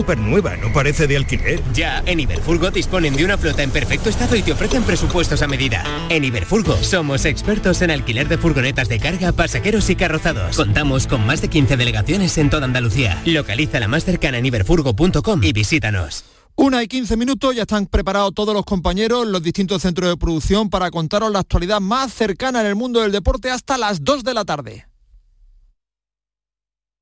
Super nueva, ¿no parece de alquiler? Ya, en Iberfurgo disponen de una flota en perfecto estado y te ofrecen presupuestos a medida. En Iberfurgo somos expertos en alquiler de furgonetas de carga, pasajeros y carrozados. Contamos con más de 15 delegaciones en toda Andalucía. Localiza la más cercana en iberfurgo.com y visítanos. Una y 15 minutos, ya están preparados todos los compañeros, los distintos centros de producción para contaros la actualidad más cercana en el mundo del deporte hasta las 2 de la tarde.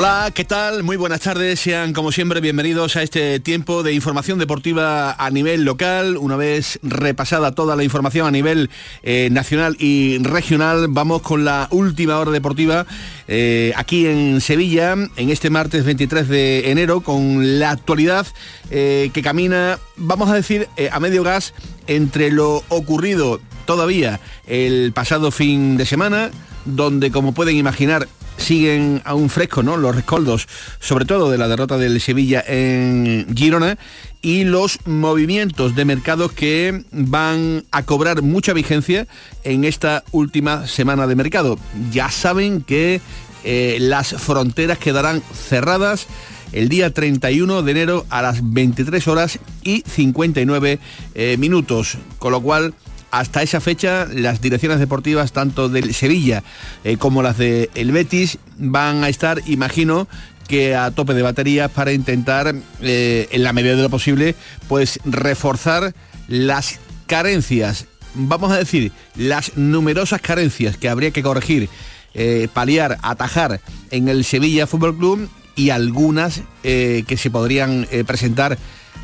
Hola, ¿qué tal? Muy buenas tardes. Sean como siempre bienvenidos a este tiempo de información deportiva a nivel local. Una vez repasada toda la información a nivel eh, nacional y regional, vamos con la última hora deportiva eh, aquí en Sevilla, en este martes 23 de enero, con la actualidad eh, que camina, vamos a decir, a medio gas entre lo ocurrido todavía el pasado fin de semana, donde como pueden imaginar siguen aún frescos ¿no? los rescoldos, sobre todo de la derrota del Sevilla en Girona y los movimientos de mercados que van a cobrar mucha vigencia en esta última semana de mercado. Ya saben que eh, las fronteras quedarán cerradas el día 31 de enero a las 23 horas y 59 eh, minutos, con lo cual hasta esa fecha las direcciones deportivas tanto del Sevilla eh, como las de el Betis van a estar, imagino, que a tope de baterías para intentar, eh, en la medida de lo posible, pues reforzar las carencias, vamos a decir, las numerosas carencias que habría que corregir, eh, paliar, atajar en el Sevilla Fútbol Club y algunas que se podrían presentar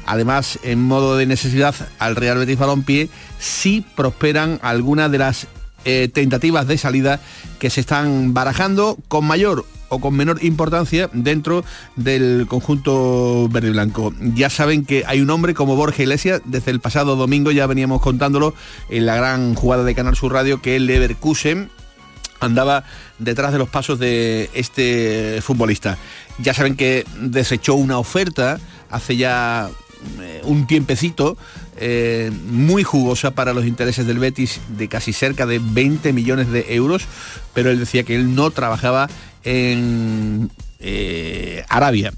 además en modo de necesidad al Real Betis Balompié si prosperan algunas de las eh, tentativas de salida que se están barajando con mayor o con menor importancia dentro del conjunto verde y blanco. Ya saben que hay un hombre como Borja Iglesias, desde el pasado domingo ya veníamos contándolo en la gran jugada de Canal Sur Radio, que el Leverkusen andaba detrás de los pasos de este futbolista. Ya saben que desechó una oferta hace ya eh, un tiempecito eh, muy jugosa para los intereses del Betis de casi cerca de 20 millones de euros, pero él decía que él no trabajaba en eh, Arabia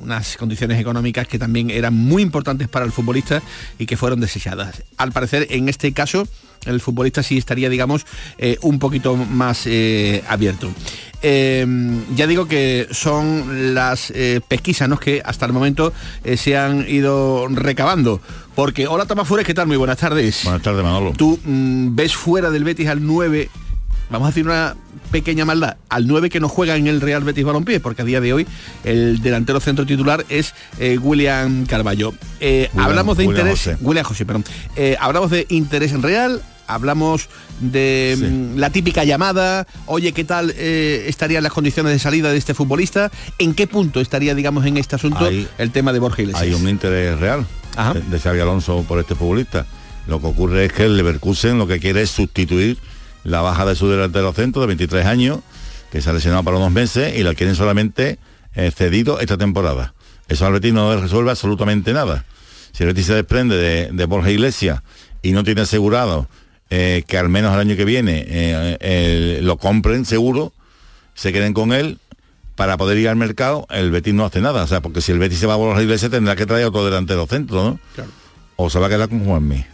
unas condiciones económicas que también eran muy importantes para el futbolista y que fueron desechadas. Al parecer, en este caso, el futbolista sí estaría, digamos, eh, un poquito más eh, abierto. Eh, ya digo que son las pesquisas que hasta el momento se han ido recabando. Porque, hola Tomás Fures, ¿qué tal? Muy buenas tardes. Buenas tardes, Manolo. Tú mm, ves fuera del Betis al 9 vamos a decir una pequeña maldad, al 9 que no juega en el Real Betis Balompié, porque a día de hoy el delantero centro titular es eh, William Carballo. Eh, hablamos de interés, William José, perdón. Eh, hablamos de interés en real, hablamos de mm, la típica llamada, oye, ¿qué tal estarían las condiciones de salida de este futbolista? ¿En qué punto estaría, digamos, en este asunto el tema de Borja Iglesias? Hay un interés real de Xavi Alonso por este futbolista. Lo que ocurre es que el Leverkusen lo que quiere es sustituir la baja de su delantero centro de 23 años, que se ha lesionado para unos meses y la quieren solamente eh, cedido esta temporada. Eso al Betis no resuelve absolutamente nada. Si el Betis se desprende de, Borja Iglesias y no tiene asegurado eh, que al menos el año que viene eh, lo compren seguro, se queden con él, para poder ir al mercado, el Betis no hace nada. O sea, porque si el Betis se va a Borja Iglesias tendrá que traer otro delantero centro, ¿no? O se va a quedar con Juanmi.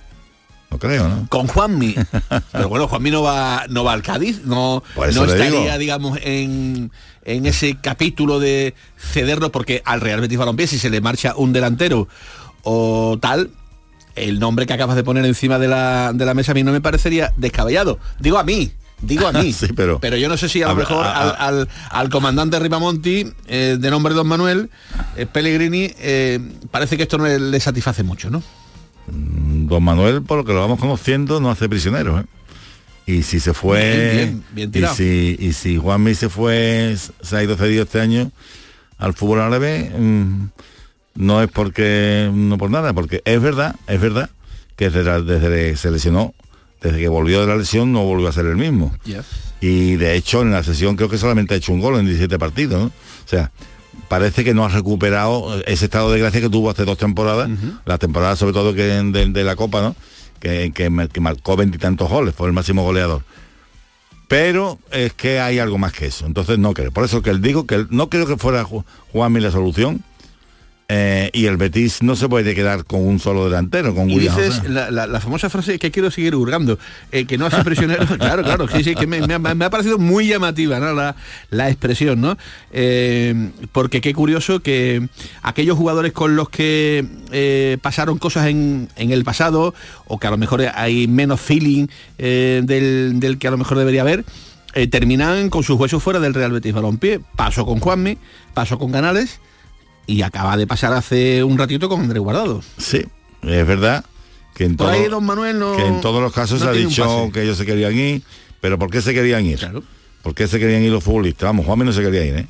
No creo, ¿no? Con Juanmi. Pero bueno, Juanmi no va, no va al Cádiz, no, no estaría, digamos, en, en, ese capítulo de cederlo, porque al Real Betis Balompié, si se le marcha un delantero o tal, el nombre que acabas de poner encima de la, de la mesa a mí no me parecería descabellado. Digo a mí, digo a mí. sí, pero, pero yo no sé si a lo mejor al, al, comandante Ripamonti, eh, de nombre Don Manuel, eh, Pellegrini, eh, parece que esto no le satisface mucho, ¿no? Mm, don Manuel, por lo que lo vamos conociendo, no hace prisioneros. ¿eh? Y si se fue, Bien, bien, bien y si y si Juanmi se fue, se ha ido cedido este año al fútbol árabe, mm, no es porque no por nada, porque es verdad, es verdad que desde, desde que se lesionó, desde que volvió de la lesión no volvió a ser el mismo. Y de hecho en la sesión creo que solamente ha hecho un gol en 17 partidos, ¿no? O sea, parece que no ha recuperado ese estado de gracia que tuvo hace dos temporadas, la temporada sobre todo que de, de la Copa, ¿no? Que, que, mar- que marcó veintitantos goles, fue el máximo goleador. Pero es que hay algo más que eso, entonces no creo. Por eso que él digo que él- no creo que fuera Ju- Juanmi la solución. Eh, y el Betis no se puede quedar con un solo delantero, con Y William dices la, la- la famosa frase que quiero seguir hurgando, eh, que no hace prisionero. claro, claro, sí, sí, que me, me ha- me ha parecido muy llamativa ¿no? la, la expresión, ¿no? Eh, porque qué curioso que aquellos jugadores con los que pasaron cosas en, en el pasado, o que a lo mejor hay menos feeling del, del que a lo mejor debería haber, terminan con sus huesos fuera del Real Betis Balompié. Pasó con Juanmi, pasó con Canales y acaba de pasar hace un ratito con Andrés Guardado. Sí, es verdad que en, Por todo- ahí don Manuel no... que en todos los casos no se ha dicho que ellos se querían ir, pero ¿por qué se querían ir? Claro. ¿Por qué se querían ir los futbolistas? Vamos, Juanmi no se quería ir, ¿eh?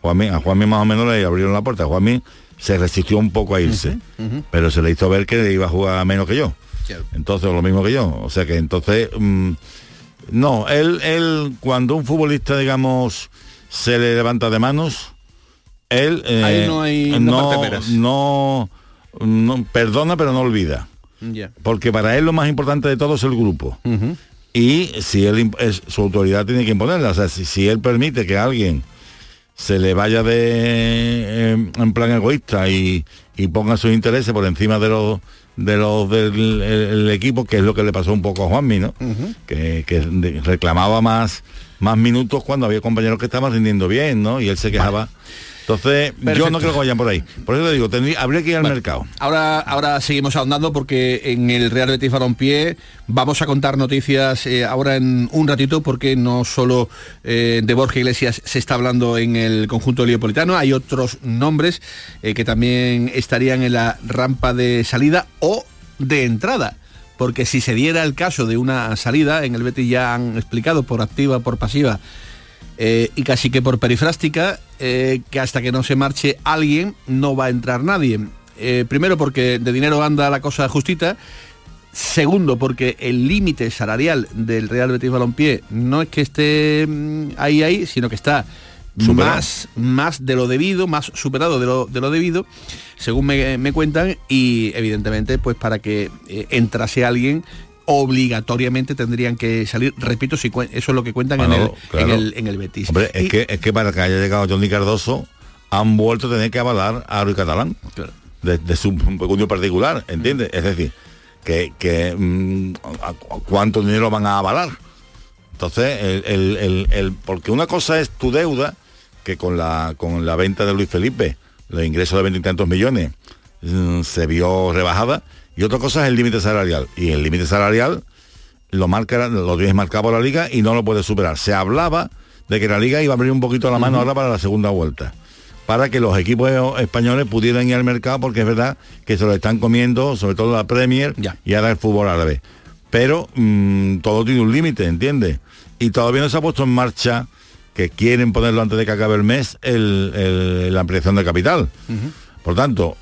Juanmi, a Juanmi más o menos le abrieron la puerta. Juanmi se resistió un poco a irse, pero se le hizo ver que iba a jugar menos que yo. Claro. Entonces, lo mismo que yo. O sea que entonces, mm, no, él, él, cuando un futbolista, digamos, se le levanta de manos, él eh, Ahí no hay- no perdona pero no olvida. Porque para él lo más importante de todo es el grupo. Y si él es, su autoridad tiene que imponerla. O sea, si, si él permite que alguien se le vaya de eh, en plan egoísta y, y ponga sus intereses por encima de los de los del el- el equipo, que es lo que le pasó un poco a Juanmi, ¿no? que, reclamaba más, más minutos cuando había compañeros que estaban rindiendo bien, ¿no? Y él se quejaba. Entonces, yo no creo que vayan por ahí. Por eso le digo, tendría- habría que ir al mercado. Ahora, ahora seguimos ahondando porque en el Real Betis Balompié vamos a contar noticias eh, ahora en un ratito porque no solo eh, de Borja Iglesias se está hablando en el conjunto leopolitano, hay otros nombres eh, que también estarían en la rampa de salida o de entrada. Porque si se diera el caso de una salida, en el Betis ya han explicado por activa, por pasiva, eh, y casi que por perifrástica, eh, que hasta que no se marche alguien no va a entrar nadie. Eh, primero porque de dinero anda la cosa justita. Segundo, porque el límite salarial del Real Betis Balompié no es que esté mm, ahí ahí, sino que está Superado. más, más de lo debido, más superado de lo, de lo debido, según me, me cuentan, y evidentemente, pues para que eh, entrase alguien, obligatoriamente tendrían que salir, repito, si eso es lo que cuentan en, el, claro. en, el, en el Betis. Hombre, Y- es que, es que para que haya llegado Johnny Cardoso, han vuelto a tener que avalar a Aro Catalán Claro. de, de su pecuño particular, ¿entiendes? Es decir, que, que mm, cuánto dinero van a avalar. Entonces, el, el- el- el- porque una cosa es tu deuda, que con la, con la venta de Luis Felipe, los ingresos de veintitantos millones, mm, se vio rebajada, y otra cosa es el límite salarial. Y el límite salarial lo marca, lo tienes marcado por la liga y no lo puedes superar. Se hablaba de que la liga iba a abrir un poquito la mano ahora para la segunda vuelta. Para que los equipos españoles pudieran ir al mercado, porque es verdad que se lo están comiendo, sobre todo la Premier Ya. y ahora el fútbol árabe. Pero mm, todo tiene un límite, ¿entiendes? Y todavía no se ha puesto en marcha que quieren ponerlo antes de que acabe el mes el- el- la ampliación de capital. Por tanto,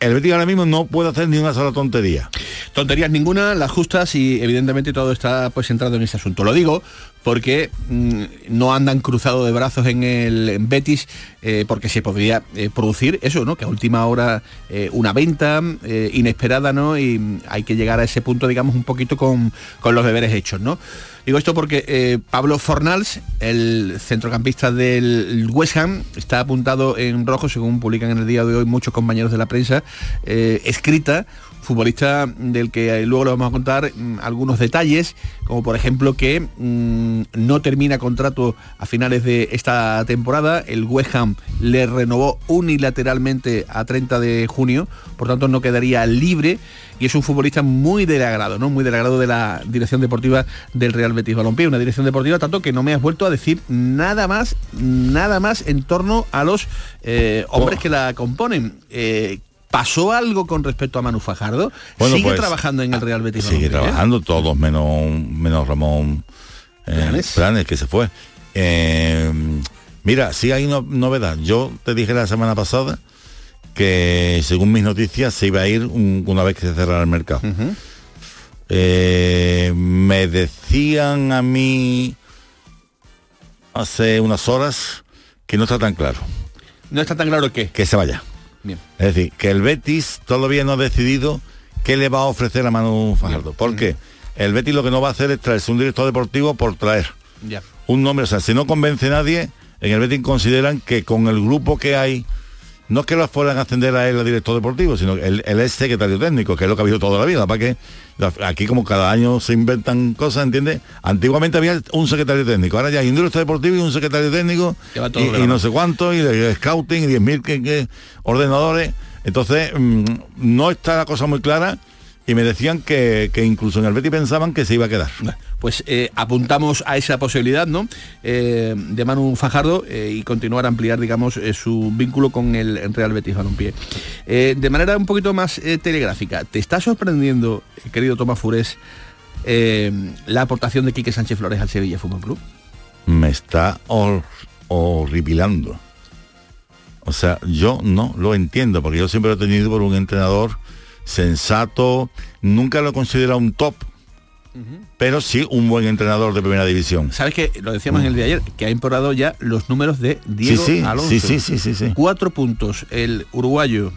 el Betis ahora mismo no puede hacer ni una sola tontería. Tonterías ninguna, las justas y evidentemente todo está pues centrado en este asunto. Lo digo porque mm, no andan cruzados de brazos en el Betis eh, porque se podría eh, producir eso, ¿no? Que a última hora eh, una venta inesperada, ¿no? Y mm, hay que llegar a ese punto, digamos, un poquito con, con los deberes hechos, ¿no? Digo esto porque Pablo Fornals, el centrocampista del West Ham, está apuntado en rojo, según publican en el día de hoy muchos compañeros de la prensa, escrita futbolista del que luego le vamos a contar mm, algunos detalles, como por ejemplo que mm, no termina contrato a finales de esta temporada, el West Ham le renovó unilateralmente a 30 de junio, por tanto no quedaría libre y es un futbolista muy del agrado, ¿no? Muy del agrado de la dirección deportiva del Real Betis Balompié, una dirección deportiva tanto que no me has vuelto a decir nada más, nada más en torno a los eh, hombres Oh. que la componen. Eh, ¿Pasó algo con respecto a Manu Fajardo? Bueno, ¿Sigue pues, trabajando en el Real Betis Sigue trabajando todos, menos, menos Ramón Eh, planes. que se fue. Eh, mira, sí hay no, novedad. Yo te dije la semana pasada que según mis noticias se iba a ir una vez que se cerrara el mercado. Eh, me decían a mí hace unas horas que no está tan claro. ¿No está tan claro qué? Que se vaya. Es decir, que el Betis todavía no ha decidido qué le va a ofrecer a Manu Fajardo. ¿Por qué? El Betis lo que no va a hacer es traerse un director deportivo por traer un nombre. O sea, si no convence a nadie, en el Betis consideran que con el grupo que hay, no es que lo fueran a ascender a él a director deportivo, sino que él, es secretario técnico, que es lo que ha habido toda la vida, para que aquí como cada año se inventan cosas, ¿entiendes? Antiguamente había un secretario técnico, ahora ya hay un director deportivo y un secretario técnico y, no sé cuánto, y de scouting y 10.000 que, ordenadores. Entonces, mm, no está la cosa muy clara y me decían que, incluso en el Betty pensaban que se iba a quedar. Pues eh, apuntamos a esa posibilidad, ¿no? Eh, de Manu Fajardo eh, y continuar a ampliar, digamos, su vínculo con el Real Betis Balompié. de manera un poquito más telegráfica, ¿te está sorprendiendo, querido Tomás Fures, la aportación de Quique Sánchez Flores al Sevilla Fútbol Club? Me está horripilando. O sea, yo no lo entiendo, porque yo siempre lo he tenido por un entrenador sensato, nunca lo considera un top, pero sí un buen entrenador de primera división. ¿Sabes que Lo decíamos en el de ayer, que ha importado ya los números de Diego sí, sí, Alonso. Sí, sí, sí, sí, Cuatro puntos el uruguayo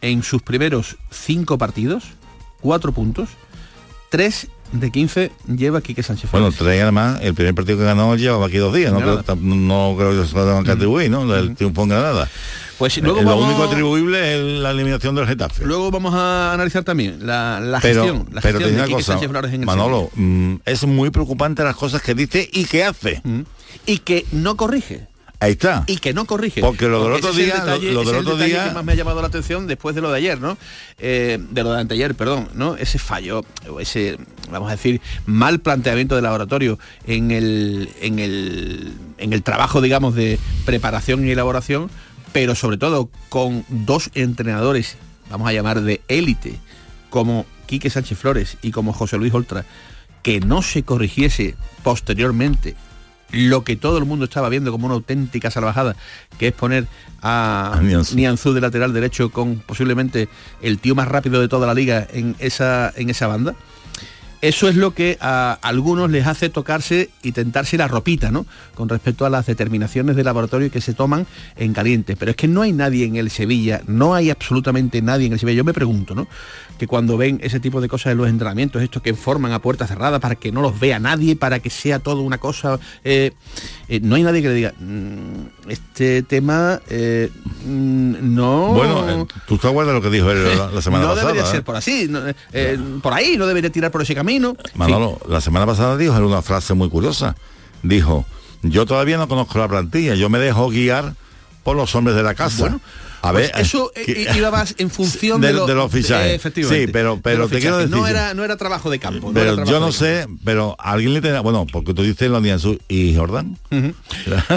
en sus primeros cinco partidos, cuatro puntos, tres de 15 lleva aquí que Sánchez Bueno, tres además, el primer partido que ganó llevaba aquí dos días, no, creo, no creo, que se tengan que atribuir, ¿no? El triunfo en Granada. Pues luego lo único atribuible es la eliminación del Getafe. Luego vamos a analizar también la, gestión. La pero gestión de cosa, Manolo, mm, es muy preocupante las cosas que dice y que hace. Mm. Y que no corrige. Ahí está. Y que no corrige. Porque lo del otro día, lo, del otro día que más me ha llamado la atención después de lo de ayer, ¿no? Eh, de lo de anteayer, perdón, ¿no? Ese fallo, ese, vamos a decir, mal planteamiento del laboratorio en el, en el, en el trabajo, digamos, de preparación y elaboración pero sobre todo con dos entrenadores, vamos a llamar de élite, como Quique Sánchez Flores y como José Luis Oltra, que no se corrigiese posteriormente lo que todo el mundo estaba viendo como una auténtica salvajada, que es poner a Nianzú de lateral derecho con posiblemente el tío más rápido de toda la liga en esa, en esa banda eso es lo que a algunos les hace tocarse y tentarse la ropita, ¿no? Con respecto a las determinaciones de laboratorio que se toman en caliente. Pero es que no hay nadie en el Sevilla, no hay absolutamente nadie en el Sevilla. Yo me pregunto, ¿no? Que cuando ven ese tipo de cosas en los entrenamientos, estos que forman a puerta cerrada para que no los vea nadie, para que sea todo una cosa, eh, eh, no hay nadie que le diga, mm, este tema eh, mm, no... Bueno, tú te acuerdas lo que dijo él la, semana pasada. No debería ser por así, por ahí, no debería tirar por ese camino Manolo, la semana pasada dijo una frase muy curiosa. Dijo, yo todavía no conozco la plantilla, yo me dejo guiar por los hombres de la casa. A ver, pues eso eh, iba más en función de, los fichajes. efectivamente. Sí, pero, pero te quiero decir. No era, no era trabajo de campo. Pero yo no sé, pero alguien le tenía. Bueno, porque tú dices lo Nianzú y Jordán.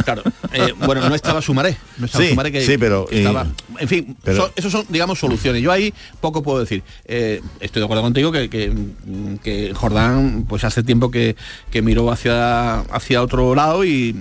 claro. Eh, bueno, no estaba Sumaré. No estaba sí, Sumaré que sí, pero. en fin, pero, esos son, digamos, soluciones. Yo ahí poco puedo decir. Eh, estoy de acuerdo contigo que, que, Jordán, pues hace tiempo que, que miró hacia, hacia otro lado y,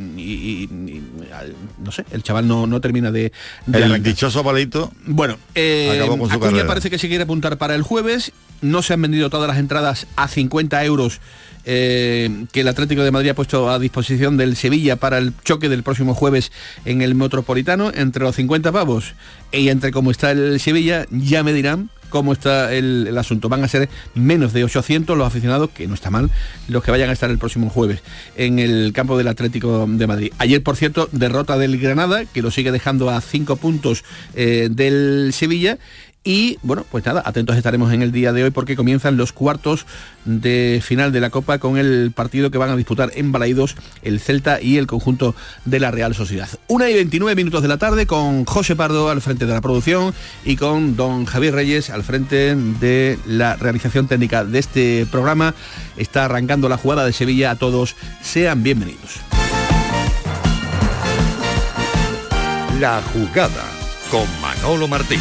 no sé, el chaval no, no termina de, el palito. Bueno, eh, Acuña parece que se quiere apuntar para el jueves. No se han vendido todas las entradas a 50 euros eh, que el Atlético de Madrid ha puesto a disposición del Sevilla para el choque del próximo jueves en el Metropolitano, entre los 50 pavos y entre cómo está el Sevilla, ya me dirán cómo está el, asunto. Van a ser menos de 800 los aficionados, que no está mal, los que vayan a estar el próximo jueves en el campo del Atlético de Madrid. Ayer, por cierto, derrota del Granada, que lo sigue dejando a 5 puntos eh, del Sevilla y bueno, pues nada, atentos estaremos en el día de hoy porque comienzan los cuartos de final de la Copa con el partido que van a disputar en Balaidos el Celta y el conjunto de la Real Sociedad. Una y 29 minutos de la tarde con José Pardo al frente de la producción y con don Javier Reyes al frente de la realización técnica de este programa. Está arrancando la jugada de Sevilla. A todos sean bienvenidos. La jugada con Manolo Martín.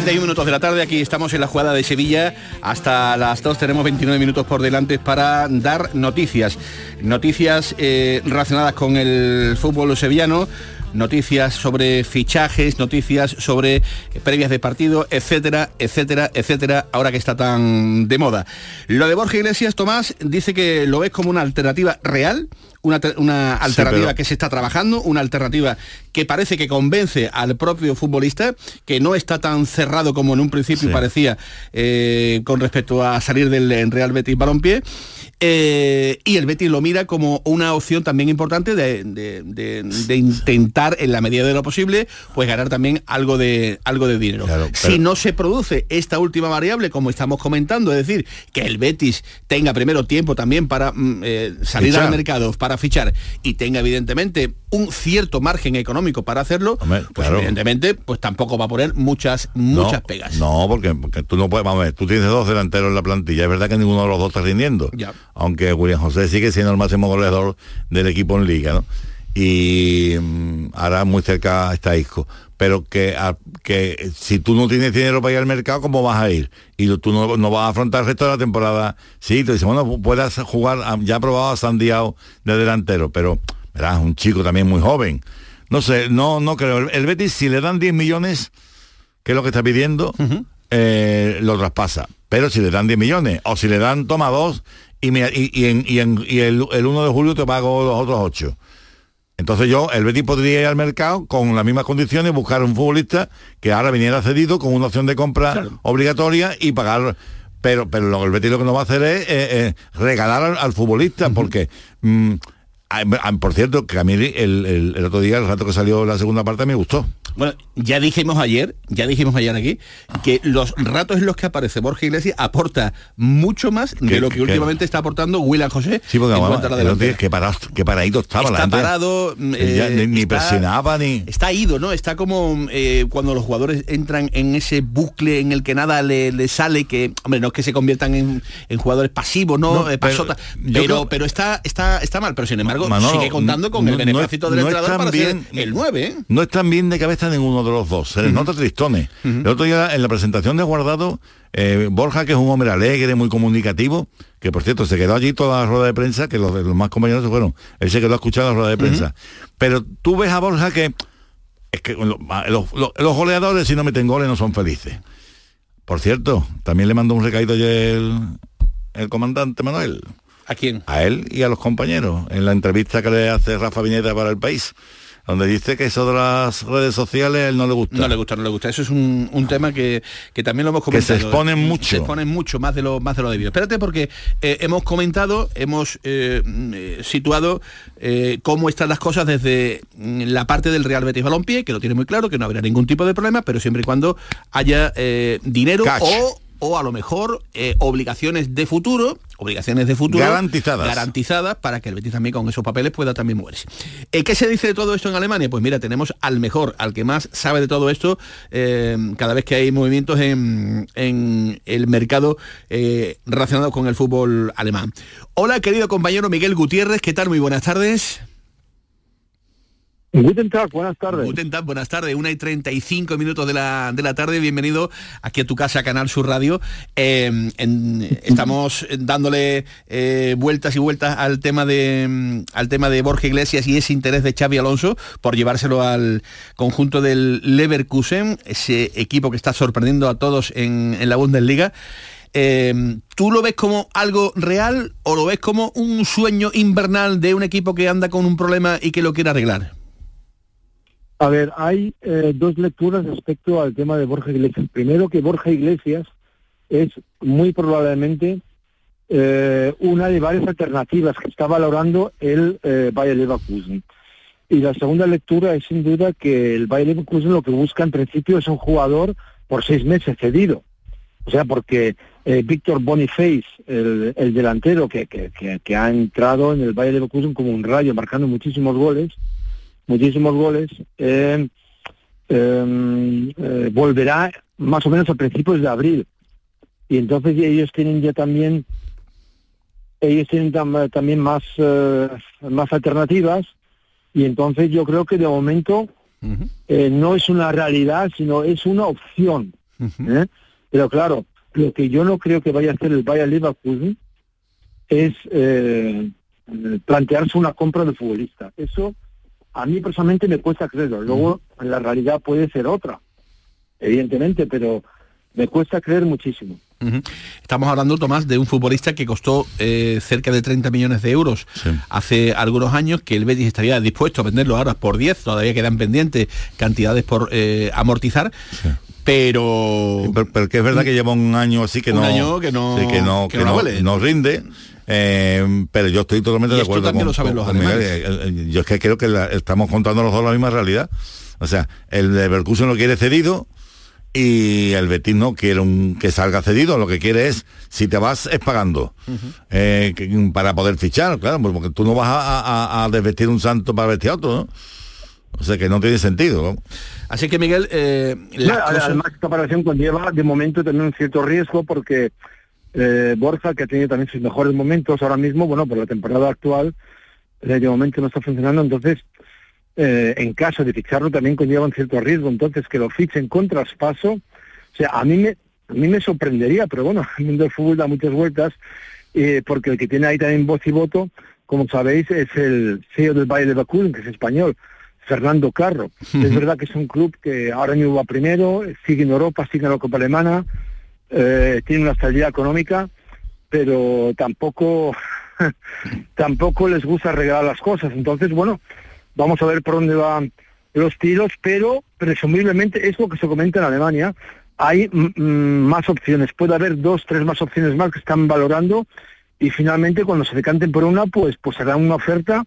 31 minutos de la tarde, aquí estamos en la jugada de Sevilla. Hasta las 2 tenemos 29 minutos por delante para dar noticias. Noticias eh, relacionadas con el fútbol sevillano noticias sobre fichajes, noticias sobre previas de partido, etcétera, etcétera, etcétera, ahora que está tan de moda. Lo de Borja Iglesias, Tomás, dice que lo ves como una alternativa real, una, una alternativa pero- que se está trabajando, una alternativa que parece que convence al propio futbolista, que no está tan cerrado como en un principio Sí. parecía eh, con respecto a salir del Real Betis Balompié. Eh, y el Betis lo mira como una opción también importante de, de- de- de intentar en la medida de lo posible pues ganar también algo de algo de dinero Claro, si no se produce esta última variable como estamos comentando es decir que el Betis tenga primero tiempo también para mm, eh, salir Fichar. al mercado para fichar y tenga evidentemente un cierto margen económico para hacerlo Hombre, pues claro. evidentemente pues tampoco va a poner muchas No, muchas pegas No, porque, porque tú no puedes, vamos a ver, tú tienes dos delanteros en la plantilla, es verdad que ninguno de los dos está rindiendo. Ya. Aunque William José sigue siendo el máximo goleador del equipo en liga, ¿no? Y mm, ahora muy cerca está Isco. Pero que, a- que si tú no tienes dinero para ir al mercado, ¿cómo vas a ir? Y tú no, no vas a afrontar el resto de la temporada. Sí, te dice, bueno, puedes jugar, ah, ya ha probado a Sandiao de delantero, pero verás, un chico también muy joven. No sé, no, no creo. El, el Betis, si le dan 10 millones, que es lo que está pidiendo, eh, lo traspasa. Pero si le dan 10 millones, o si le dan, toma dos, y, me- y, y en- y en- y el, el 1 de julio te pago los otros 8. Entonces yo, el Betis podría ir al mercado con las mismas condiciones, buscar un futbolista que ahora viniera cedido con una opción de compra obligatoria y pagar. Pero, pero lo el Betis lo que no va a hacer es eh, eh, regalar al, al futbolista, porque mm, por cierto, que a mí el, el- el otro día, el rato que salió la segunda parte, me gustó. Bueno, ya dijimos ayer, ya dijimos ayer aquí, que los ratos en los que aparece Borja Iglesias aporta mucho más de Que- lo que, que- últimamente está aportando William José Sí, porque en vamos, cuanto a la el otro día, delantera. qué, parado, paradito estaba la gente. parado, Ya eh, ni, ni está- presionaba ni. Está ido, ¿no? Está como eh, cuando los jugadores entran en ese bucle en el que nada le, le sale, que, hombre, no es que se conviertan en, en jugadores pasivos, ¿no? No, Eh, pero pasota, pero, creo- pero está, está, está mal, pero sin embargo Manolo, sigue contando con no- el beneplácito es- del es tan para bien- ser el 9, ¿eh? No están bien de cabeza ninguno de los dos, se les nota tristones. El otro día en la presentación de Guardado, eh, Borja, que es un hombre alegre, muy comunicativo, que por cierto se quedó allí toda la rueda de prensa, que los, los más compañeros se fueron, él se quedó a escuchar la rueda de prensa. Pero tú ves a Borja que es que lo- los, los- los goleadores si no meten goles no son felices. Por cierto, también le mandó un recadito ayer el, el comandante Manuel. ¿A quién? A él y a los compañeros, en la entrevista que le hace Rafa Viñeta para el país, donde dice que eso de las redes sociales él no le gusta. No le gusta, no le gusta. Eso es un, un tema que, que también lo hemos Que se comentado. exponen mucho. Se exponen mucho más de lo más de lo debido. Espérate porque eh, hemos comentado, hemos eh, mm, eh, situado eh, cómo están las cosas desde mm, la parte del Real Betis Balompié, que lo tiene muy claro, que no habrá ningún tipo de problema, pero siempre y cuando haya eh, dinero Cash. o o a lo mejor eh, obligaciones de futuro obligaciones de futuro Garantizadas. garantizadas para que el Betis también con esos papeles pueda también moverse. Eh, ¿Qué se dice de todo esto en Alemania? Pues mira, tenemos al mejor, al que más sabe de todo esto eh, cada vez que hay movimientos en, en el mercado eh, relacionado con el fútbol alemán. Hola, querido compañero Miguel Gutiérrez, ¿qué tal? Muy buenas tardes. Guten Tag, buenas tardes. Guten Tag, buenas tardes. Una y 35 minutos de la, de la tarde. Bienvenido aquí a tu casa, Canal Sur Radio. En- estamos dándole eh, vueltas y vueltas al tema de mm, al tema de Borja Iglesias y ese interés de Xavi Alonso por llevárselo al conjunto del Leverkusen, ese equipo que está sorprendiendo a todos en, en la Bundesliga. Eh, ¿Tú lo ves como algo real o lo ves como un sueño invernal de un equipo que anda con un problema y que lo quiere arreglar? A ver, hay eh, dos lecturas respecto al tema de Borja Iglesias. Primero, que Borja Iglesias es muy probablemente eh, una de varias alternativas que está valorando el eh, Bayer Leverkusen. Y la segunda lectura es sin duda que el Bayer Leverkusen lo que busca en principio es un jugador por seis meses cedido. O sea, porque eh, Víctor Boniface, el, el delantero que, que- que- que ha entrado en el Bayer Leverkusen como un rayo, marcando muchísimos goles, muchísimos goles, eh, eh, eh, volverá más o menos a principios de abril. Y entonces ellos tienen ya también, ellos tienen tam- también más, eh, más alternativas. Y entonces yo creo que de momento eh, no es una realidad, sino es una opción. Pero claro, lo que yo no creo que vaya a hacer el Bayer Leverkusen es eh, plantearse una compra de futbolista. Eso a mí personalmente me cuesta creerlo. Luego la realidad puede ser otra, evidentemente, pero me cuesta creer muchísimo. Estamos hablando, Tomás, de un futbolista que costó eh, cerca de 30 millones de euros hace algunos años, que el Betis estaría dispuesto a venderlo ahora por 10, todavía quedan pendientes cantidades por eh, amortizar, pero... Pero, pero que es verdad que lleva un año así que Un no año que no- sí, que no, que que no no- huele. no rinde eh, pero yo estoy totalmente Y de acuerdo también con, lo saben con- los con Miguel. alemanes. Eh, eh, yo es que creo que la- estamos contando los dos la misma realidad o sea el Leverkusen lo quiere cedido y el Betis no quiere un, que salga cedido lo que quiere es si te vas es pagando eh, que- para poder fichar claro pues porque tú no vas a, a- a desvestir un santo para vestir a otro ¿no? o sea que no tiene sentido ¿no? Así que, Miguel, eh, No, Además, esta operación conlleva de momento también un cierto riesgo porque eh, Borja, que ha tenido también sus mejores momentos ahora mismo, bueno, por la temporada actual, de momento no está funcionando, entonces eh, en caso de ficharlo también conlleva un cierto riesgo, entonces que lo fichen con traspaso, o sea, a mí me, a mí me sorprendería, pero bueno, el mundo del fútbol da muchas vueltas, eh, porque el que tiene ahí también voz y voto, como sabéis, es el CEO del Bayer Leverkusen, que es español, Fernando Carro. Es verdad que es un club que ahora mismo va primero, sigue en Europa, sigue en la Copa Alemana, eh, tiene una estabilidad económica, pero tampoco tampoco les gusta regalar las cosas. Entonces, bueno, vamos a ver por dónde van los tiros, pero presumiblemente es lo que se comenta en Alemania. Hay más opciones, puede haber dos, tres más opciones más que están valorando y finalmente cuando se decanten por una, pues, pues harán una oferta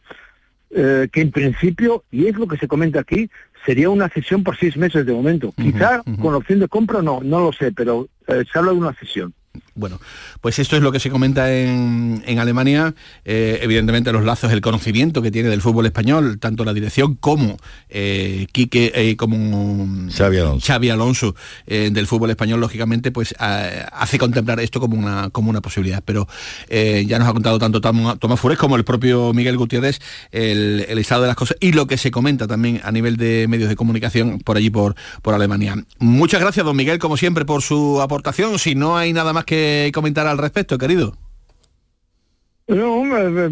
eh, que en principio, y es lo que se comenta aquí, sería una cesión por seis meses de momento. Quizá con opción de compra no, no lo sé, pero eh, se habla de una cesión. Bueno, pues esto es lo que se comenta en, en Alemania. Eh, evidentemente los lazos, el conocimiento que tiene del fútbol español, tanto la dirección como eh, Quique, eh, como Xavi Alonso, Xavi Alonso eh, del fútbol español, lógicamente, pues hace contemplar esto como una, como una posibilidad. Pero eh, ya nos ha contado tanto Tom- Tomás Fures como el propio Miguel Gutiérrez el, el estado de las cosas y lo que se comenta también a nivel de medios de comunicación por allí, por, por Alemania. Muchas gracias, don Miguel, como siempre, por su aportación. Si no hay nada más que comentar al respecto, querido. No, eh,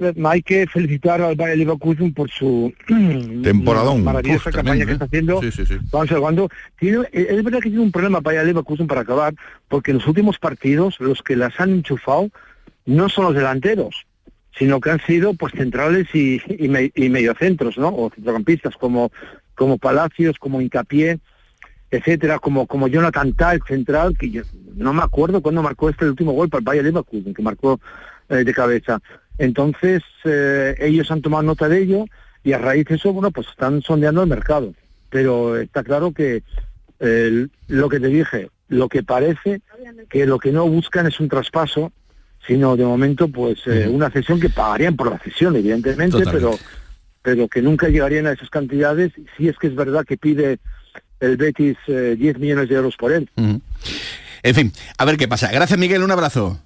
eh, hay que felicitar al Bayer Leverkusen por su Temporadón. maravillosa Uf, campaña que ¿eh? está haciendo. Sí, sí, sí. Vamos cuando tiene, eh, es verdad que tiene un problema Bayer Leverkusen para acabar, porque en los últimos partidos los que las han enchufado no son los delanteros, sino que han sido pues centrales y, y, me- y mediocentros, ¿no? O centrocampistas como como Palacios, como Hincapié, etcétera, como como Jonathan Tah, el central, que yo no me acuerdo cuándo marcó este el último gol para el Bayer Leverkusen, que marcó eh, de cabeza. Entonces, eh, ellos han tomado nota de ello y a raíz de eso, bueno, pues están sondeando el mercado. Pero está claro que eh, lo que te dije, lo que parece que lo que no buscan es un traspaso, sino de momento pues eh, una cesión que pagarían por la cesión, evidentemente, pero pero que nunca llegarían a esas cantidades si es que es verdad que pide el Betis 10 millones de euros por él. En fin, a ver qué pasa. Gracias Miguel, un abrazo.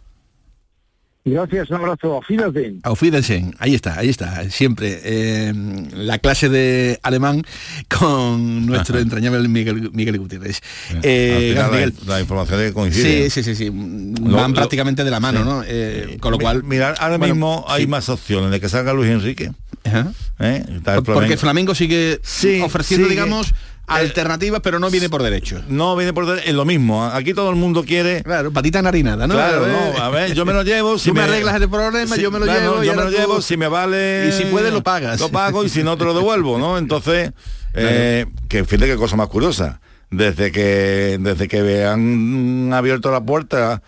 Gracias, un abrazo. Auf Wiedersehen. Auf Wiedersehen. Ahí está, ahí está. Siempre eh, la clase de alemán con nuestro entrañable Miguel, Miguel Gutiérrez. Eh, Miguel. La, información que coincide. Sí, sí, sí, sí. Van prácticamente de la mano, ¿no? Eh, con lo cual... Mirar, ahora mismo hay más opciones de que salga Luis Enrique. ¿Eh? Porque Flamengo sigue ofreciendo, digamos alternativas, pero no viene por derecho. No viene por derecho, es lo mismo. Aquí todo el mundo quiere. Claro, patita narinada, ¿no? Claro, no, a ver, yo me lo llevo. Si me, arreglas el problema, yo me lo llevo. yo me lo llevo, si me vale. Y si puedes, lo pagas. Lo pago y si no te lo devuelvo, ¿no? Entonces, eh, que fíjate qué cosa más curiosa. Desde que, desde que han abierto la puerta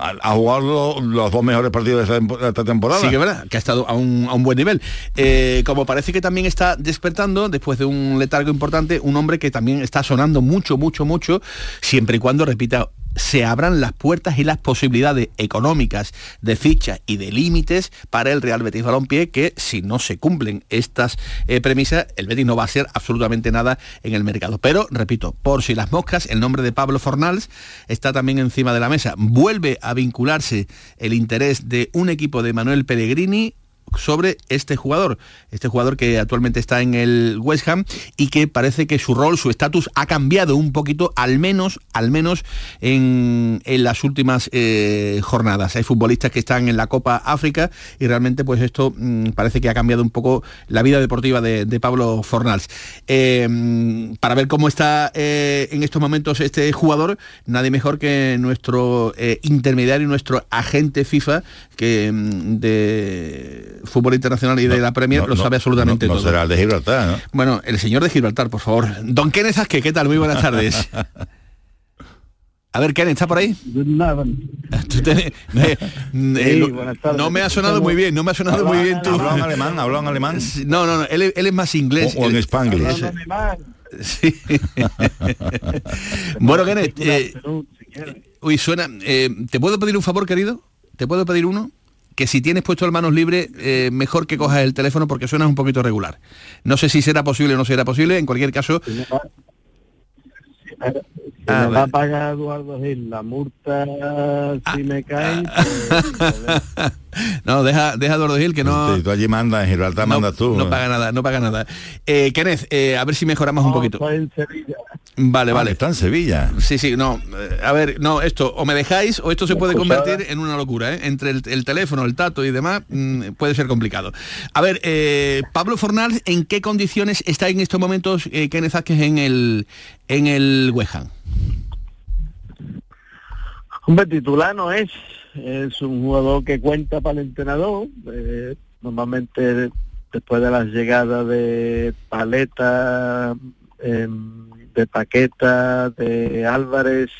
ha jugado los, dos mejores partidos de esta, temporada. Sí, que verdad, que ha estado a un, a un buen nivel. Eh, como parece que también está despertando, después de un letargo importante, un hombre que también está sonando mucho, mucho, mucho, siempre y cuando repita se abran las puertas y las posibilidades económicas de fichas y de límites para el Real Betis Balompié, que si no se cumplen estas eh, premisas, el Betis no va a ser absolutamente nada en el mercado. Pero, repito, por si las moscas, el nombre de Pablo Fornals está también encima de la mesa. Vuelve a vincularse el interés de un equipo de Manuel Pellegrini sobre este jugador, este jugador que actualmente está en el West Ham y que parece que su rol, su estatus ha cambiado un poquito, al menos, al menos en, las últimas eh, jornadas. Hay futbolistas que están en la Copa África y realmente pues esto mm, parece que ha cambiado un poco la vida deportiva de, Pablo Fornals. Eh, para ver cómo está eh, en estos momentos este jugador, nadie mejor que nuestro intermediario, nuestro agente FIFA que mm, de fútbol internacional y de la Premier lo sabe absolutamente todo. No será el de Gibraltar, ¿no? Bueno, el señor de Gibraltar, por favor. Don Kenneth Azque, ¿qué tal? Muy buenas tardes. A ver, Kenneth, ¿está por ahí? no me ha sonado muy bien, no me ha sonado muy bien tú. ¿Habló en alemán? ¿Habló en alemán? No, no, no, él, es más inglés. O, en spanglish. Sí. bueno, Kenneth, eh, uy, suena... Eh, ¿Te puedo pedir un favor, querido? ¿Te puedo pedir uno? Que si tienes puesto el manos libres, eh, mejor que cojas el teléfono porque suena un poquito regular. No sé si será posible o no será posible, en cualquier caso... Ah, me va a pagar Eduardo Gil la multa si me cae. Pues, no, deja, deja Eduardo Gil que no. tú allí mandas, en Gibraltar mandas tú. No paga nada, no paga nada. Eh, Kenneth, eh, a ver si mejoramos un poquito. en Sevilla. Vale, vale. Está en Sevilla. Sí, sí, no. Eh, a ver, no, esto, o me dejáis o esto se puede convertir en una locura, ¿eh? Entre el, teléfono, el tato y demás, mm, puede ser complicado. A ver, eh, Pablo Fornal, ¿en qué condiciones está en estos momentos Kenneth Vázquez en el, en el West Hombre, titular no es, es un jugador que cuenta para el entrenador, eh, normalmente después de las llegadas de Paleta, em, de Paqueta, de Álvarez,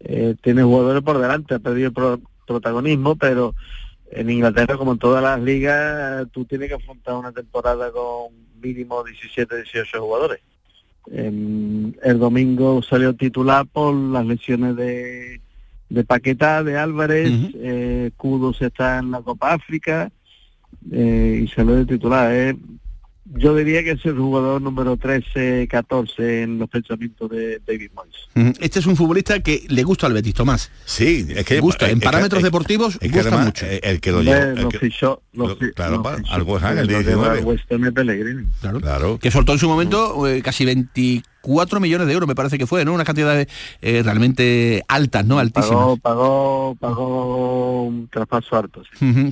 eh, tiene jugadores por delante, ha perdido el protagonismo, pero en Inglaterra, como en todas las ligas, tú tienes que afrontar una temporada con mínimo 17, 18 jugadores. El domingo salió titular por las lesiones de, de Paqueta, de Álvarez, uh está en la Copa África eh, y salió de titular. Yo diría que es el jugador número 13, 14 en los pensamientos de David Moyes. Este es un futbolista que le gusta al Betis, Tomás. Sí, es que gusta. En parámetros deportivos es que gusta mucho. El que lo lleva. Lo fichó, claro, algo es el 19. Claro. claro. Que soltó en su momento eh, casi 24 4 millones de euros, me parece que fue, ¿no? Una cantidad eh, realmente altas, ¿no? Altísimas. Pagó, pagó, pagó un traspaso alto.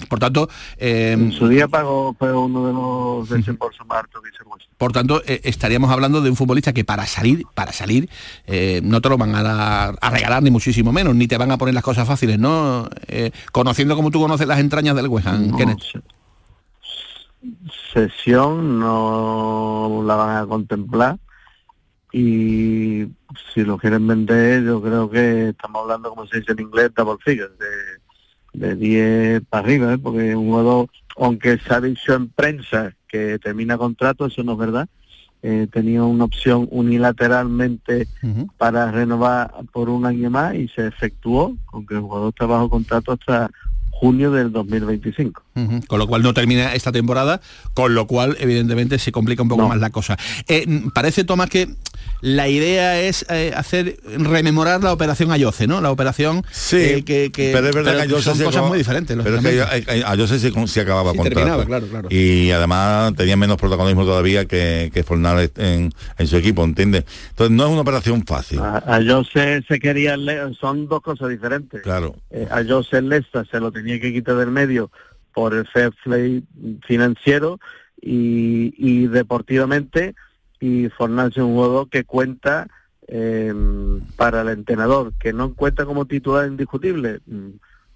Por tanto... Eh, en su día pagó, fue uno de los desembolsos más altos que se Por tanto, eh, estaríamos hablando de un futbolista que para salir, para salir, no te lo van a, a, regalar ni muchísimo menos, ni te van a poner las cosas fáciles, ¿no? conociendo como tú conoces las entrañas del West Ham, Sesión no la van a contemplar y si lo quieren vender yo creo que estamos hablando como se dice en inglés double figures de, de 10 para arriba ¿eh? porque un jugador aunque se ha dicho en prensa que termina contrato eso no es verdad eh, tenía una opción unilateralmente para renovar por un año más y se efectuó aunque el jugador está bajo contrato hasta junio del 2025. Con lo cual no termina esta temporada, con lo cual evidentemente se complica un poco No. más la cosa. Eh, parece, Tomás, que la idea es eh, hacer rememorar la operación Ayoce, ¿no? La operación Sí, eh, que, que- pero es verdad que Ayose son cosas acababa- muy diferentes. Pero es que Ayose se, con- se acababa Sí, contrato. claro, claro. Y además tenía menos protagonismo todavía que, que Fornal en, en su equipo, ¿entiendes? Entonces no es una operación fácil. A, se quería, son dos cosas diferentes. Claro. Eh, a Jose Lesta se lo tenía que quitar del medio por el fair play financiero y, y deportivamente y Fornal es un jugador que cuenta eh, para el entrenador, que no cuenta como titular indiscutible, mm,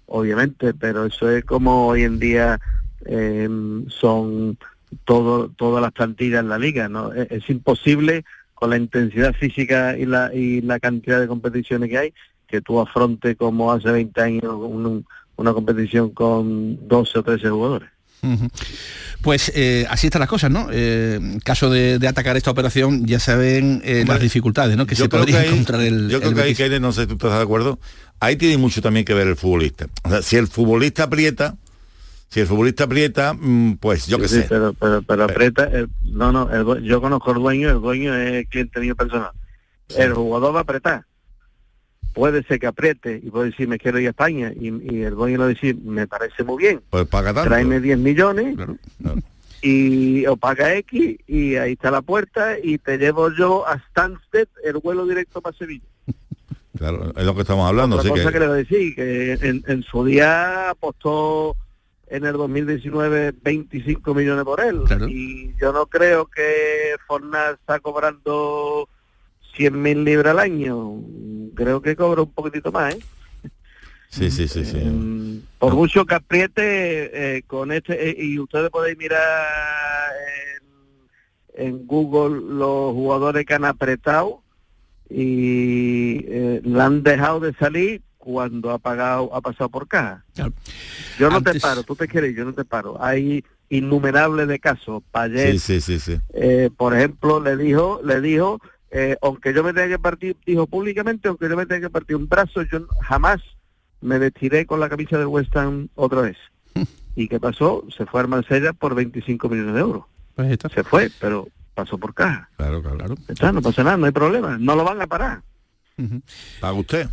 obviamente, pero eso es como hoy en día eh, son todo, todas las plantillas en la liga, ¿no? Es, es imposible con la intensidad física y la, y la cantidad de competiciones que hay, que tú afrontes como hace 20 años un- una competición con 12 o 13 jugadores. Pues eh, así están las cosas, ¿no? Eh, en caso de, de atacar esta operación, ya saben eh, las dificultades, ¿no? Que se podría ahí- encontrar el. Yo creo el que ahí, no sé si tú estás de acuerdo, ahí tiene mucho también que ver el futbolista. O sea, si el futbolista aprieta, si el futbolista aprieta, mm, pues yo Sí, qué sí, sé. pero, pero, pero aprieta, el- no, no, el yo conozco al dueño, el dueño es cliente mío personal. El jugador va a apretar. Puede ser que apriete y puede decir me quiero ir a España y, y el va a decir me parece muy bien, Pues paga tanto. tráeme 10 millones y o paga X y ahí está la puerta y te llevo yo a Stansted el vuelo directo para Sevilla. Claro, es lo que estamos hablando. Otra así cosa que, que le voy a decir, que en, en su día apostó en el 2019 25 millones por él. Y yo no creo que Fornal está cobrando 100 mil libras al año. Creo que cobra un poquitito más, ¿eh? sí, sí, sí, sí. Por mucho que apriete eh, con este, eh, y ustedes podéis mirar en, en Google los jugadores que han apretado y eh, la han dejado de salir cuando ha pagado, ha pasado por caja. Yo no te paro, tú te quieres, yo no te paro. Hay innumerables de casos. Payet, Sí, sí, sí, sí. eh, por ejemplo, le dijo, le dijo, eh, aunque yo me tenga que partir, dijo públicamente, aunque yo me tenga que partir un brazo, yo jamás me vestiré con la camisa del West Ham otra vez. ¿Y qué pasó? Se fue a Marsella por 25 millones de euros. Pues Se fue, pero pasó por caja. Claro, claro. Está, no pasa nada, no hay problema. No lo van a parar. Paga usted.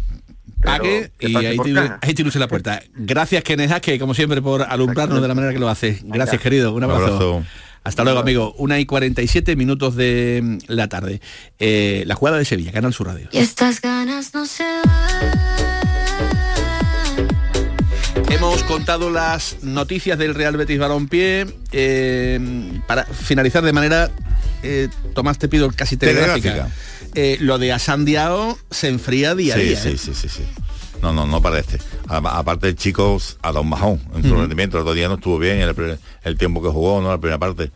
Pague que y ahí tiene, ahí tiene usted la puerta. Gracias, Kenneth que como siempre, por alumbrarnos de la manera que lo hace. Gracias, querido. Un Un abrazo. Hasta luego, amigo. Una y 47 minutos de mm, la tarde. Eh, la jugada de Sevilla, Canal Sur Radio. Y estas ganas no se Hemos contado las noticias del Real Betis Balompié. eh, para finalizar de manera, eh, Tomás, te pido casi telegráfica. Telegráfica. Eh, lo de Asandiao se enfría día a sí, día. sí, ¿eh? sí, sí, sí. No, no, no parece. Aparte el chico a Don Bajón en su rendimiento, el otro día no estuvo bien el, el tiempo que jugó, ¿no? La primera parte.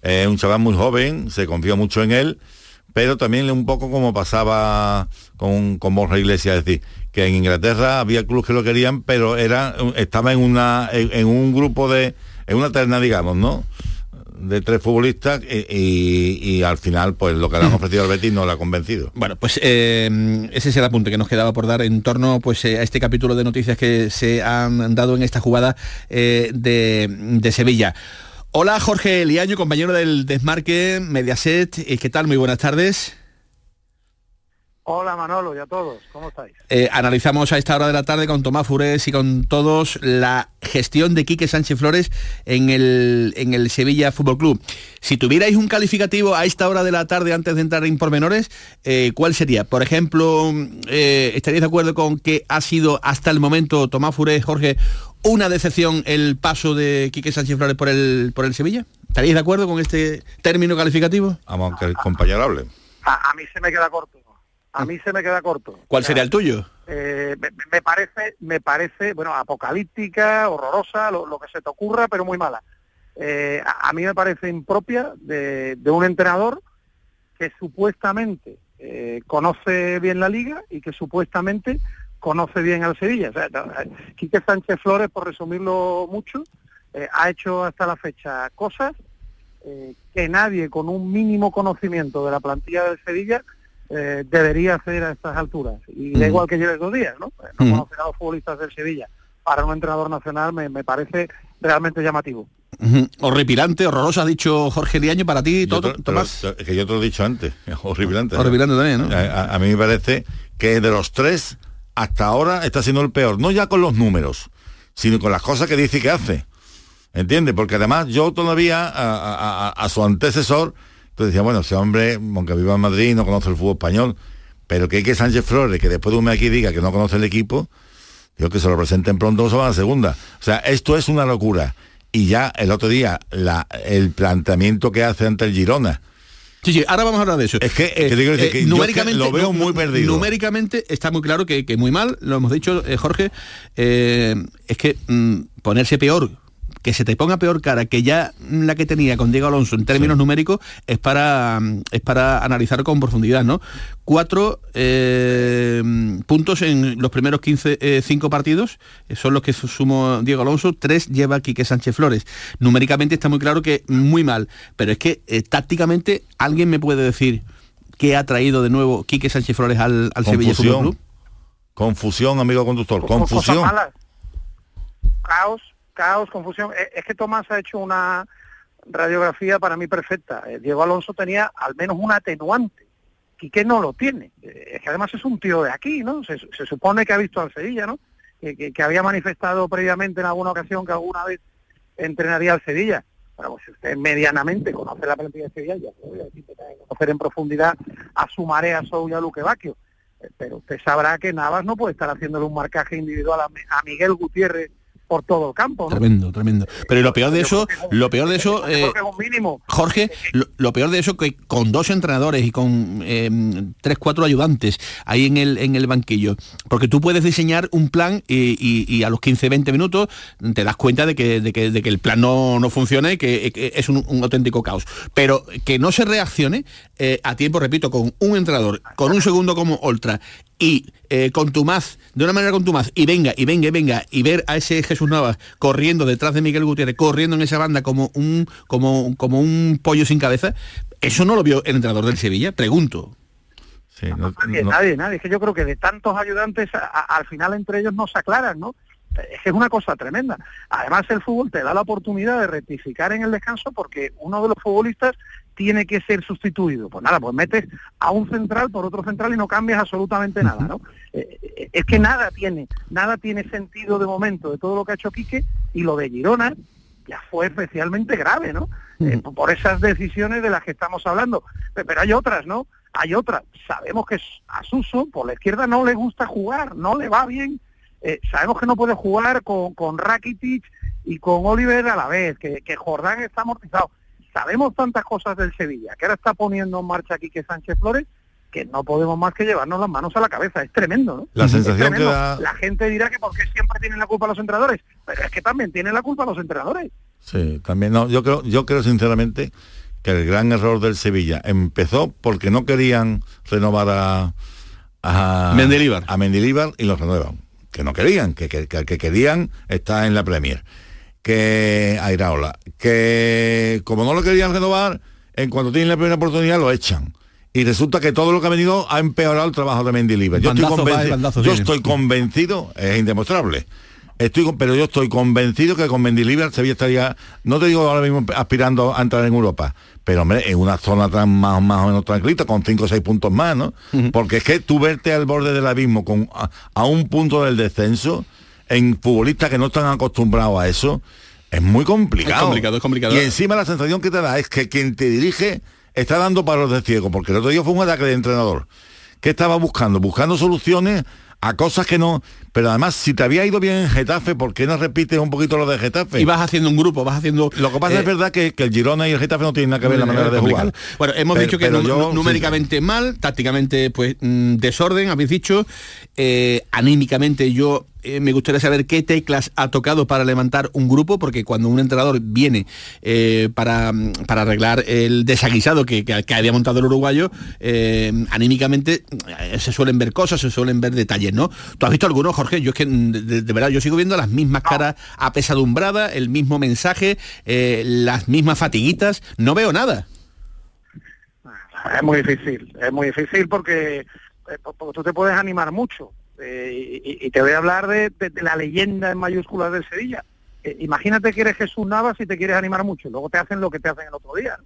Es un chaval muy joven, se confió mucho en él, pero también un poco como pasaba con, con Borja Iglesias, es decir, que en Inglaterra había clubes que lo querían, pero era estaba en una en, en un grupo de, en una terna, digamos, ¿no? De tres futbolistas y, y- y al final pues lo que le han ofrecido al Betis no le ha convencido. Bueno, pues eh, ese es el apunte que nos quedaba por dar en torno pues, eh, a este capítulo de noticias que se han dado en esta jugada eh, de, de Sevilla. Hola Jorge Liaño, compañero del Desmarque Mediaset. Eh, ¿Qué tal? Muy buenas tardes. Hola Manolo y a todos, ¿cómo estáis? Eh, analizamos a esta hora de la tarde con Tomás Furés y con todos la gestión de Quique Sánchez Flores en el, en el Sevilla Fútbol Club. Si tuvierais un calificativo a esta hora de la tarde antes de entrar en pormenores, eh, ¿cuál sería? Por ejemplo, eh, ¿estaríais de acuerdo con que ha sido hasta el momento, Tomás Furés, Jorge, una decepción el paso de Quique Sánchez Flores por el, por el Sevilla? ¿Estaríais de acuerdo con este término calificativo? Vamos, que el compañero hable. A, a mí se me queda corto, a mí se me queda corto. ¿Cuál sería el tuyo? Eh, me, me parece, me parece, bueno, apocalíptica, horrorosa, lo, lo que se te ocurra, pero muy mala. Eh, a, a mí me parece impropia de, de un entrenador que supuestamente eh, conoce bien la liga y que supuestamente conoce bien al Sevilla. O sea, no, Quique Sánchez Flores, por resumirlo mucho, ha hecho hasta la fecha cosas que nadie con un mínimo conocimiento de la plantilla del Sevilla eh, debería hacer a estas alturas. Y da igual que lleve dos días, ¿no? Eh, No conocer a los futbolistas del Sevilla. para un entrenador nacional me, me parece realmente llamativo. Horripilante, horroroso, ha dicho Jorge Liaño para ti, Yo todo, te- Tomás. pero- que yo te lo he dicho antes, horripilante. Horripilante también, ¿no? A, a- a mí me parece que de los tres, hasta ahora está siendo el peor, no ya con los números, sino con las cosas que dice y que hace. ¿Entiendes? Porque además yo todavía a, a- a- a su antecesor, entonces decía, bueno, ese hombre, aunque viva en Madrid, no conoce el fútbol español, pero que hay que Sánchez Flores, que después de un mes aquí diga que no conoce el equipo, digo que se lo presenten pronto se a la segunda. O sea, esto es una locura. Y ya el otro día, la, el planteamiento que hace ante el Girona, Sí, sí, ahora vamos a hablar de eso. es que, Eh, que yo es que numéricamente lo veo muy perdido. Numéricamente está muy claro que, que muy mal, lo hemos dicho, eh, Jorge, eh, es que mm, ponerse peor, que se te ponga peor cara que ya la que tenía con Diego Alonso en términos numéricos es para es para analizar con profundidad, ¿no? Cuatro eh, puntos en los primeros 15, eh, cinco partidos, eh, son los que su- sumó Diego Alonso, tres lleva Quique Sánchez Flores. Numéricamente está muy claro que muy mal, pero es que eh, tácticamente alguien me puede decir qué ha traído de nuevo Quique Sánchez Flores al, al Sevilla Fútbol Confusión. Club. Confusión, amigo conductor. Confusión. Caos, caos, confusión. Eh, Es que Tomás ha hecho una radiografía para mí perfecta. Eh, Diego Alonso tenía al menos un atenuante. Quique no lo tiene. Eh, Es que además es un tío de aquí, ¿no? Se, supone que ha visto al Sevilla, ¿no? Que, que- que había manifestado previamente en alguna ocasión que alguna vez entrenaría al Sevilla. Bueno, pues si usted medianamente conoce la plantilla de Sevilla, ya se voy que que conocer en profundidad a su marea Sou y a Luque Bacchio. Pero usted sabrá que Navas no puede estar haciéndole un marcaje individual a, a Miguel Gutiérrez por todo el campo, ¿no? Tremendo, tremendo. Pero lo peor de eso, lo peor de eso, eh. Jorge, lo, lo peor de eso que con dos entrenadores y con eh, tres, cuatro ayudantes ahí en el, en el banquillo, porque tú puedes diseñar un plan y, y- y a los 15, 20 minutos te das cuenta de que, de que, de que el plan no, no funciona y que, que es un, un auténtico caos. Pero que no se reaccione eh, a tiempo, repito, con un entrenador, con un segundo como Ultra y eh, contumaz, de una manera contumaz, y venga, y venga, y venga, y ver a ese Jesús Navas corriendo detrás de Miguel Gutiérrez, corriendo en esa banda como un, como, como un pollo sin cabeza, eso no lo vio el entrenador del Sevilla, pregunto. Sí, no- Nadie, no- nadie, nadie. Es que yo creo que de tantos ayudantes, a- a- al final entre ellos no se aclaran, ¿no? Es que es una cosa tremenda. Además, el fútbol te da la oportunidad de rectificar en el descanso porque uno de los futbolistas tiene que ser sustituido. Pues nada, pues metes a un central por otro central y no cambias absolutamente nada, ¿no? Eh, eh, es que nada tiene, nada tiene sentido de momento de todo lo que ha hecho Quique y lo de Girona ya fue especialmente grave, ¿no? Eh, por esas decisiones de las que estamos hablando. Pe- Pero hay otras, ¿no? Hay otras. Sabemos que a Suso por la izquierda no le gusta jugar, no le va bien. Eh, sabemos que no puede jugar con, con Rakitic y con Oliver a la vez, que, que Jordán está amortizado. Sabemos tantas cosas del Sevilla, que ahora está poniendo en marcha aquí que Sánchez Flores, que no podemos más que llevarnos las manos a la cabeza. Es tremendo, ¿no? La Es sensación que tremendo. da- La gente dirá que porque siempre tienen la culpa los entrenadores, pero es que también tienen la culpa los entrenadores. Sí, también no, yo creo, yo creo sinceramente que el gran error del Sevilla empezó porque no querían renovar a a Mendilibar. a Mendilibar y lo renuevan. Que no querían, que, que, que- que querían está en la Premier. Que a Iraola, que como no lo querían renovar, en cuanto tienen la primera oportunidad lo echan. Y resulta que todo lo que ha venido ha empeorado el trabajo de Mendilibar. Yo estoy yo estoy convencido, es indemostrable. Estoy, pero yo estoy convencido que con Mendilibar Sevilla estaría, no te digo ahora mismo aspirando a entrar en Europa, pero hombre, en una zona tan más, más o menos tranquilita, con 5 o 6 puntos más, ¿no? Porque es que tú verte al borde del abismo con a, a un punto del descenso, en futbolistas que no están acostumbrados a eso, es muy complicado. Es complicado, es complicado. Y encima la sensación que te da es que quien te dirige está dando palos de ciego, porque el otro día fue un ataque de entrenador. ¿Qué estaba buscando? Buscando soluciones a cosas que no... Pero además, si te había ido bien en Getafe, ¿por qué no repites un poquito lo de Getafe? Y vas haciendo un grupo, vas haciendo... Lo que pasa eh, es verdad que, que el Girona y el Getafe no tienen nada que ver la manera de jugar. Bueno, hemos Pero- dicho que yo, numéricamente mal, tácticamente pues mm, desorden, habéis dicho, eh, anímicamente yo eh, me gustaría saber qué teclas ha tocado para levantar un grupo, porque cuando un entrenador viene eh, para, mm, para arreglar el desaguisado que, que, que había montado el uruguayo, eh, anímicamente se suelen ver cosas, se suelen ver detalles, ¿no? ¿Tú has visto alguno, Jorge? Yo es que mm, de, de verdad yo sigo viendo las mismas caras apesadumbradas, el mismo mensaje, las mismas fatiguitas, no veo nada. Es muy difícil, es muy difícil porque, po- porque tú te puedes animar mucho. Eh, y, y te voy a hablar de, de- de la leyenda en mayúsculas del Sevilla. Eh, imagínate que eres Jesús Navas y te quieres animar mucho, luego te hacen lo que te hacen el otro día.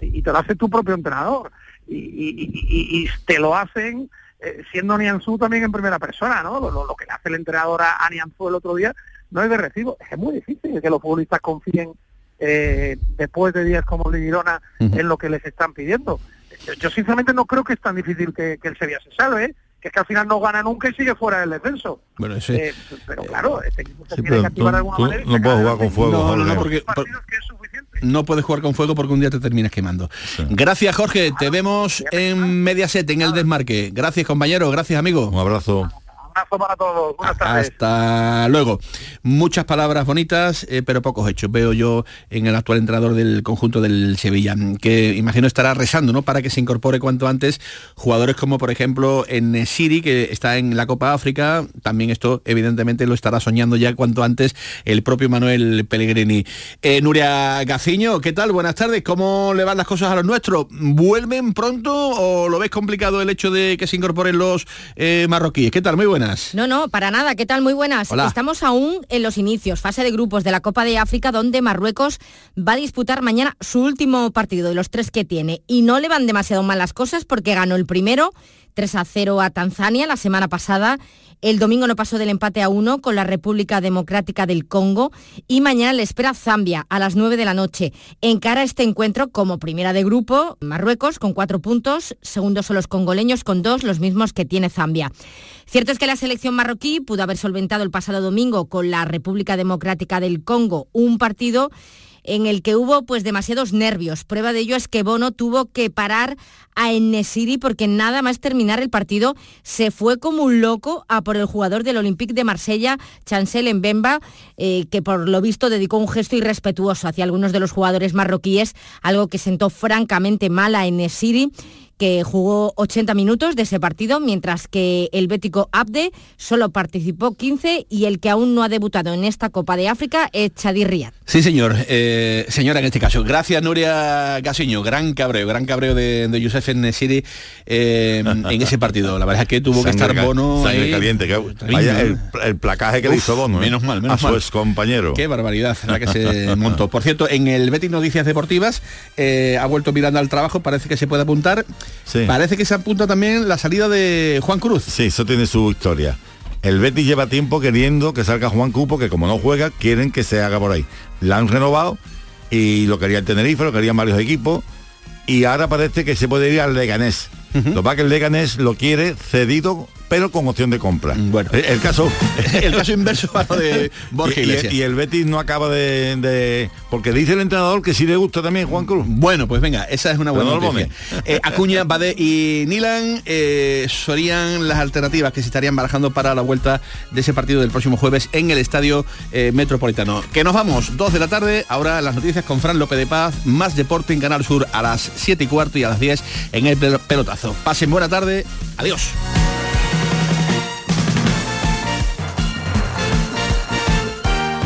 Y, y te lo hace tu propio entrenador. Y, y- y- y- y te lo hacen eh, siendo Nianzú también en primera persona, ¿no? Lo, lo- lo que le hace el entrenador a, a Nianzú el otro día no es de recibo. Es muy difícil que los futbolistas confíen eh, después de días como el de Girona en lo que les están pidiendo. Yo, yo sinceramente no creo que es tan difícil que, que el Sevilla se salve. Que es que al final no gana nunca y sigue fuera del descenso. Bueno, ese... Eh, pero claro, este equipo se Sí, tiene que activar de tú- alguna tú manera. y no puedes jugar con fuego, No, no, no, Jorge. porque, no puedes jugar con fuego porque un día te terminas quemando. Gracias, Jorge. Te vemos en Mediaset, en el desmarque. Gracias, compañero. Gracias, amigo. Un abrazo. Abrazo para todos. Buenas tardes. Hasta luego. Muchas palabras bonitas, eh, pero pocos hechos. Veo yo en el actual entrenador del conjunto del Sevilla, que imagino estará rezando, ¿no? Para que se incorpore cuanto antes jugadores como, por ejemplo, en Siri, que está en la Copa África. También esto, evidentemente, lo estará soñando ya cuanto antes el propio Manuel Pellegrini. Eh, Nuria Gaciño, ¿qué tal? Buenas tardes. ¿Cómo le van las cosas a los nuestros? ¿Vuelven pronto o lo ves complicado el hecho de que se incorporen los eh, marroquíes? ¿Qué tal? Muy buenas. No, no, para nada. ¿Qué tal? Muy buenas. Hola. Estamos aún en los inicios, fase de grupos de la Copa de África, donde Marruecos va a disputar mañana su último partido de los tres que tiene. Y no le van demasiado mal las cosas porque ganó el primero 3 a 0 a Tanzania la semana pasada. El domingo no pasó del empate a 1 con la República Democrática del Congo y mañana le espera Zambia a las 9 de la noche. Encara este encuentro como primera de grupo Marruecos con cuatro puntos, segundos son los congoleños con dos, los mismos que tiene Zambia. Cierto es que la selección marroquí pudo haber solventado el pasado domingo con la República Democrática del Congo un partido en el que hubo pues demasiados nervios. Prueba de ello es que Bono tuvo que parar a Enesiri porque nada más terminar el partido se fue como un loco a por el jugador del Olympique de Marsella, Chancel Mbemba, eh, que por lo visto dedicó un gesto irrespetuoso hacia algunos de los jugadores marroquíes, algo que sentó francamente mal a Enesiri que jugó 80 minutos de ese partido, mientras que el bético Abde solo participó 15 y el que aún no ha debutado en esta Copa de África es Chadi Riyad. Sí, señor. Eh, señora, en este caso. Gracias, Nuria Gasiño. Gran cabreo, gran cabreo de, de Youssef Nesiri eh, en ese partido. La verdad es que tuvo que estar Bono sangre ahí. caliente. que- vaya el, el placaje que le Uf, hizo Bono. ¿eh? menos mal, menos a su mal. ex compañero. Qué barbaridad, la que se montó. Por cierto, en el Betis Noticias Deportivas eh, ha vuelto Miranda al trabajo, parece que se puede apuntar. Parece que se apunta también la salida de Juan Cruz. Sí, eso tiene su historia. El Betis lleva tiempo queriendo que salga Juan Cupo, que como no juega, quieren que se haga por ahí. La han renovado y lo quería el Tenerife, lo querían varios equipos. Y ahora parece que se puede ir al Leganés. Lo que pasa que el Leganés lo quiere cedido, pero con opción de compra. Bueno, el, el caso... el caso inverso a lo de Borja y- Iglesias. Y, el Betis no acaba de, de- Porque dice el entrenador que sí le gusta también Juan Cruz. Bueno, pues venga, esa es una buena no noticia. Eh, Acuña, Bade y Nilan eh, serían las alternativas que se estarían barajando para la vuelta de ese partido del próximo jueves en el Estadio eh, Metropolitano. Que nos vamos, 2 de la tarde, ahora las noticias con Fran López de Paz, más deporte en Canal Sur a las 7 y cuarto y a las 10 en el pel- pelotazo. Pasen buena tarde, adiós.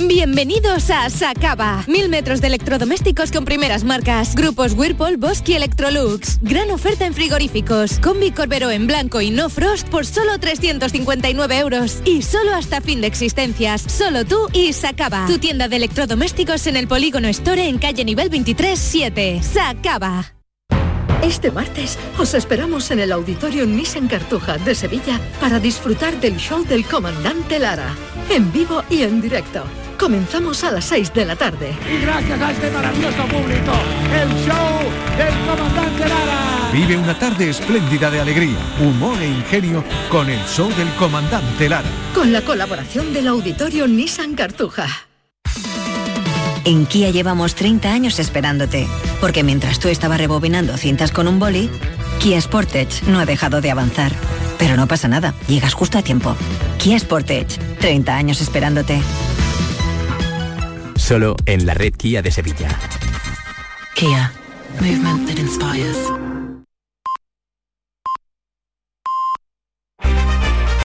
Bienvenidos a Sacaba. Mil metros de electrodomésticos con primeras marcas. Grupos Whirlpool, Bosque y Electrolux. Gran oferta en frigoríficos. Combi Corbero en blanco y no frost por solo 359 euros. Y solo hasta fin de existencias. Solo tú y Sacaba. Tu tienda de electrodomésticos en el Polígono Store en calle nivel 23 7. Sacaba. Este martes os esperamos en el Auditorio Nissan Cartuja de Sevilla para disfrutar del show del comandante Lara, en vivo y en directo. Comenzamos a las 6 de la tarde. Y gracias a este maravilloso público, el show del comandante Lara. Vive una tarde espléndida de alegría, humor e ingenio con el show del comandante Lara. Con la colaboración del auditorio Nissan Cartuja. En Kia llevamos 30 años esperándote, porque mientras tú estabas rebobinando cintas con un boli, Kia Sportage no ha dejado de avanzar. Pero no pasa nada, llegas justo a tiempo. Kia Sportage, 30 años esperándote. Solo en la red Kia de Sevilla. Kia, movement that inspires.